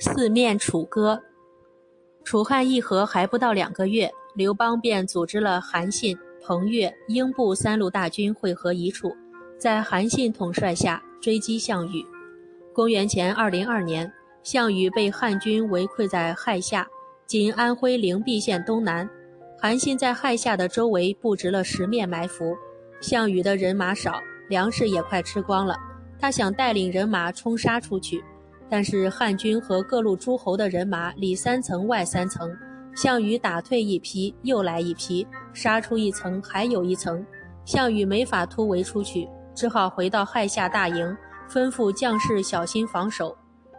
四面楚歌。楚汉议和还不到两个月，刘邦便组织了韩信、彭越、英布三路大军会合一处，在韩信统帅下追击项羽。公元前二零二年，项羽被汉军围困在垓下（今安徽灵璧县东南）。韩信在垓下的周围布置了十面埋伏。项羽的人马少，粮食也快吃光了，他想带领人马冲杀出去。但是汉军和各路诸侯的人马里三层外三层，项羽打退一批，又来一批，杀出一层还有一层，项羽没法突围出去，只好回到垓下大营，吩咐将士小心防守。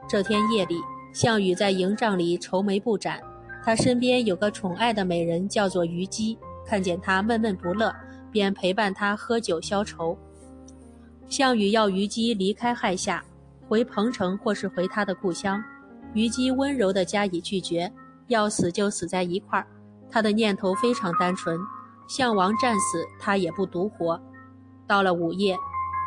这天夜里，项羽在营帐里愁眉不展，他身边有个宠爱的美人，叫做虞姬，看见他闷闷不乐，便陪伴他喝酒消愁。项羽要虞姬离开垓下。回彭城或是回他的故乡，虞姬温柔地加以拒绝，要死就死在一块儿。他的念头非常单纯，项王战死，他也不独活。到了午夜，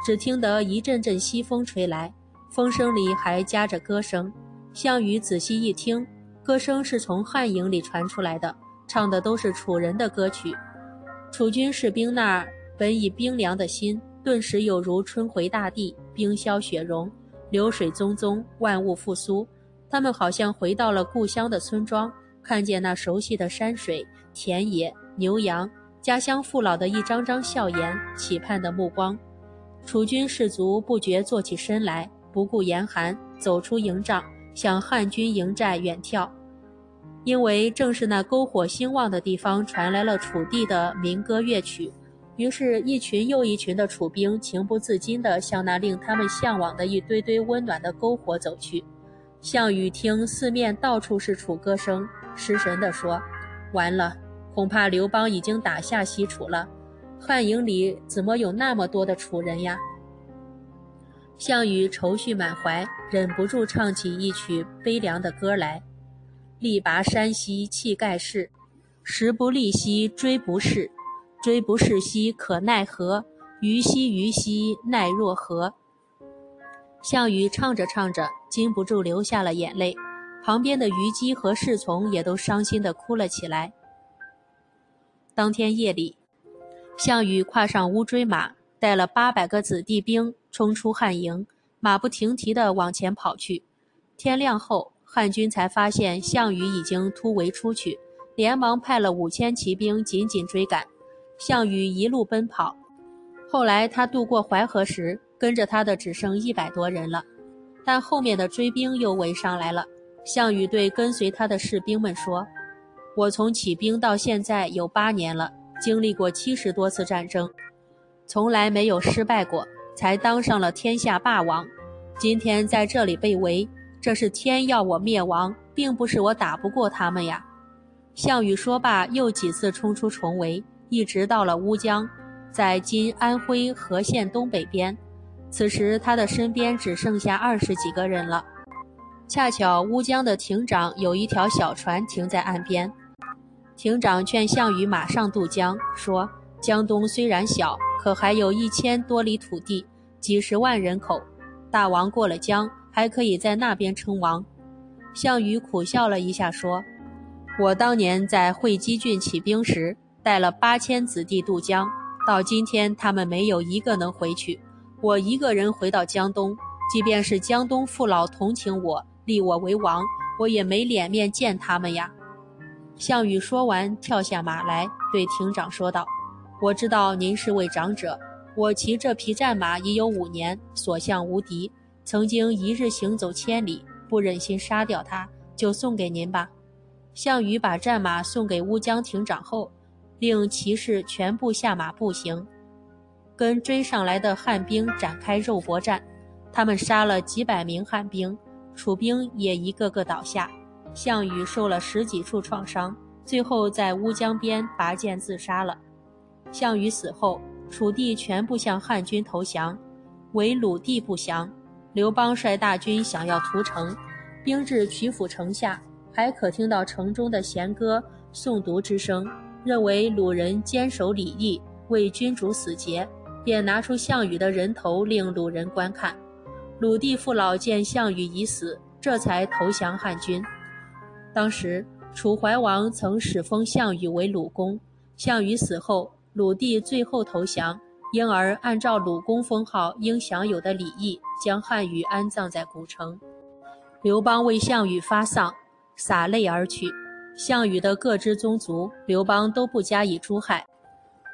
只听得一阵阵西风吹来，风声里还夹着歌声。项羽仔细一听，歌声是从汉营里传出来的，唱的都是楚人的歌曲。楚军士兵那儿本已冰凉的心，顿时有如春回大地，冰消雪融。流水淙淙，万物复苏。他们好像回到了故乡的村庄，看见那熟悉的山水、田野、牛羊，家乡父老的一张张笑颜、期盼的目光。楚军士卒不觉坐起身来，不顾严寒，走出营帐，向汉军营寨远眺。因为正是那篝火兴旺的地方，传来了楚地的民歌乐曲。于是，一群又一群的楚兵情不自禁地向那令他们向往的一堆堆温暖的篝火走去。项羽听四面到处是楚歌声，失神地说：“完了，恐怕刘邦已经打下西楚了。汉营里怎么有那么多的楚人呀？”项羽愁绪满怀，忍不住唱起一曲悲凉的歌来：“力拔山兮气盖世，时不利兮骓不逝。”骓不逝兮可奈何，虞兮虞兮奈若何。项羽唱着唱着，禁不住流下了眼泪，旁边的虞姬和侍从也都伤心地哭了起来。当天夜里，项羽跨上乌骓马，带了八百个子弟兵，冲出汉营，马不停蹄地往前跑去。天亮后，汉军才发现项羽已经突围出去，连忙派了五千骑兵紧紧追赶。项羽一路奔跑，后来他渡过淮河时，跟着他的只剩一百多人了。但后面的追兵又围上来了。项羽对跟随他的士兵们说：“我从起兵到现在有八年了，经历过七十多次战争，从来没有失败过，才当上了天下霸王。今天在这里被围，这是天要我灭亡，并不是我打不过他们呀。”项羽说罢，又几次冲出重围。一直到了乌江，在今安徽和县东北边。此时他的身边只剩下二十几个人了。恰巧乌江的亭长有一条小船停在岸边，亭长劝项羽马上渡江，说：“江东虽然小，可还有一千多里土地，几十万人口，大王过了江，还可以在那边称王。”项羽苦笑了一下，说：“我当年在会稽郡起兵时。”带了八千子弟渡江，到今天他们没有一个能回去。我一个人回到江东，即便是江东父老同情我，立我为王，我也没脸面见他们呀。项羽说完，跳下马来，对亭长说道：“我知道您是位长者，我骑这匹战马已有五年，所向无敌，曾经一日行走千里，不忍心杀掉它，就送给您吧。”项羽把战马送给乌江亭长后。令骑士全部下马步行，跟追上来的汉兵展开肉搏战。他们杀了几百名汉兵，楚兵也一个个倒下。项羽受了十几处创伤，最后在乌江边拔剑自杀了。项羽死后，楚地全部向汉军投降，唯鲁地不降。刘邦率大军想要屠城，兵至曲阜城下，还可听到城中的弦歌诵读之声。认为鲁人坚守礼义，为君主死节，便拿出项羽的人头令鲁人观看。鲁地父老见项羽已死，这才投降汉军。当时楚怀王曾使封项羽为鲁公，项羽死后，鲁地最后投降，因而按照鲁公封号应享有的礼义，将汉羽安葬在古城。刘邦为项羽发丧，洒泪而去。项羽的各支宗族，刘邦都不加以诛害。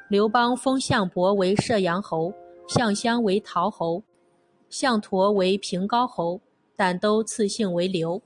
刘邦封项伯为射阳侯，项襄为陶侯，项佗为平高侯，但都赐姓为刘。